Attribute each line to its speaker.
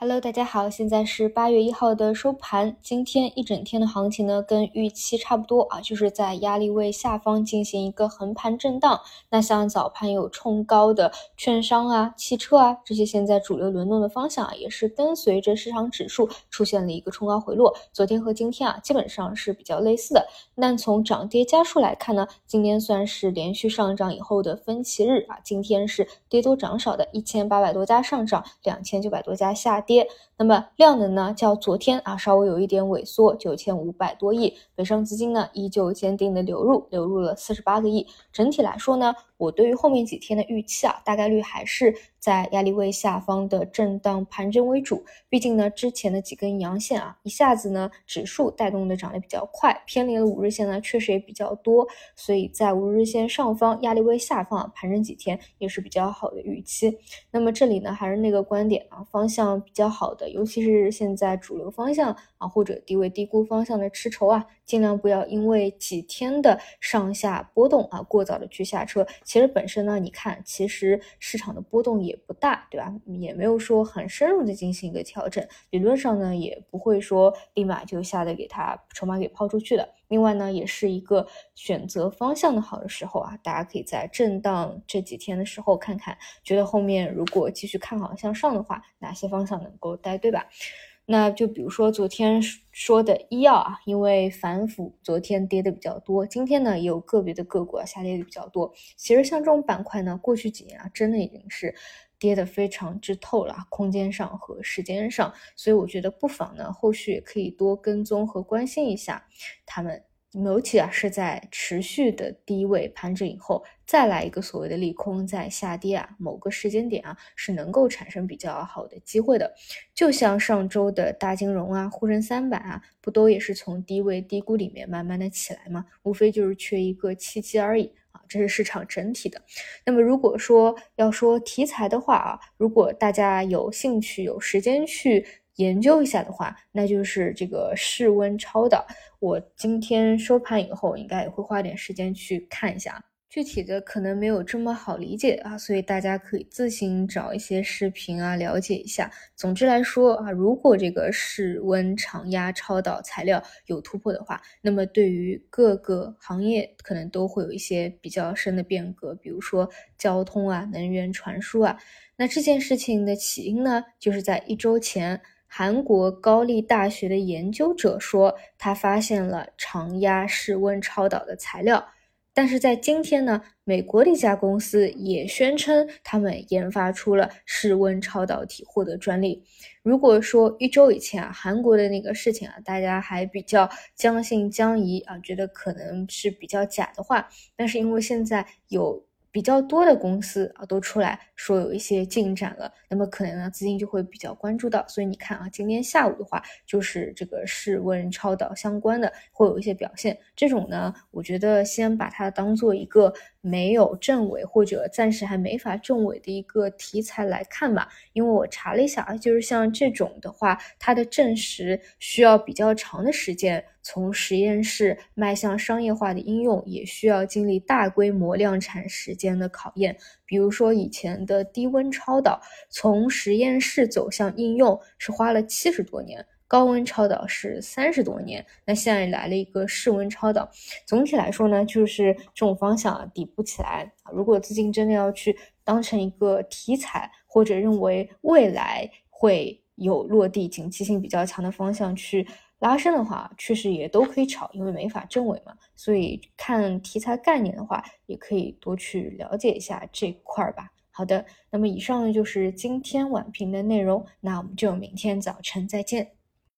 Speaker 1: Hello，大家好，现在是八月一号的收盘。今天一整天的行情呢，跟预期差不多啊，就是在压力位下方进行一个横盘震荡。那像早盘有冲高的券商啊、汽车啊这些现在主流轮动的方向啊，也是跟随着市场指数出现了一个冲高回落。昨天和今天啊，基本上是比较类似的。那从涨跌家数来看呢，今天算是连续上涨以后的分歧日啊，今天是跌多涨少的，一千八百多家上涨，两千九百多家下。跌，那么量能呢？较昨天啊稍微有一点萎缩，九千五百多亿，北上资金呢依旧坚定的流入，流入了四十八个亿。整体来说呢。我对于后面几天的预期啊，大概率还是在压力位下方的震荡盘整为主。毕竟呢，之前的几根阳线啊，一下子呢指数带动的涨得比较快，偏离了五日线呢确实也比较多。所以在五日线上方、压力位下方啊，盘整几天也是比较好的预期。那么这里呢，还是那个观点啊，方向比较好的，尤其是现在主流方向啊，或者低位低估方向的吃筹啊，尽量不要因为几天的上下波动啊，过早的去下车。其实本身呢，你看，其实市场的波动也不大，对吧？也没有说很深入的进行一个调整，理论上呢，也不会说立马就下的给它筹码给抛出去的。另外呢，也是一个选择方向的好的时候啊，大家可以在震荡这几天的时候看看，觉得后面如果继续看好向上的话，哪些方向能够带，对吧？那就比如说昨天说的医药啊，因为反腐，昨天跌的比较多。今天呢，也有个别的个股啊下跌的比较多。其实像这种板块呢，过去几年啊，真的已经是跌的非常之透了，空间上和时间上。所以我觉得不妨呢，后续也可以多跟踪和关心一下他们。尤其啊是在持续的低位盘整以后，再来一个所谓的利空在下跌啊，某个时间点啊是能够产生比较好的机会的。就像上周的大金融啊、沪深三百啊，不都也是从低位低估里面慢慢的起来吗？无非就是缺一个契机而已啊，这是市场整体的。那么如果说要说题材的话啊，如果大家有兴趣、有时间去。研究一下的话，那就是这个室温超导。我今天收盘以后，应该也会花点时间去看一下。具体的可能没有这么好理解啊，所以大家可以自行找一些视频啊，了解一下。总之来说啊，如果这个室温常压超导材料有突破的话，那么对于各个行业可能都会有一些比较深的变革，比如说交通啊、能源传输啊。那这件事情的起因呢，就是在一周前。韩国高丽大学的研究者说，他发现了常压室温超导的材料。但是在今天呢，美国的一家公司也宣称他们研发出了室温超导体，获得专利。如果说一周以前啊，韩国的那个事情啊，大家还比较将信将疑啊，觉得可能是比较假的话，但是因为现在有。比较多的公司啊都出来说有一些进展了，那么可能呢资金就会比较关注到，所以你看啊，今天下午的话就是这个室温超导相关的会有一些表现，这种呢，我觉得先把它当做一个没有证伪或者暂时还没法证伪的一个题材来看吧，因为我查了一下啊，就是像这种的话，它的证实需要比较长的时间。从实验室迈向商业化的应用，也需要经历大规模量产时间的考验。比如说，以前的低温超导从实验室走向应用是花了七十多年，高温超导是三十多年。那现在来了一个室温超导，总体来说呢，就是这种方向啊，抵不起来。如果资金真的要去当成一个题材，或者认为未来会有落地、景气性比较强的方向去。拉升的话，确实也都可以炒，因为没法证伪嘛。所以看题材概念的话，也可以多去了解一下这块儿吧。好的，那么以上呢就是今天晚评的内容，那我们就明天早晨再见。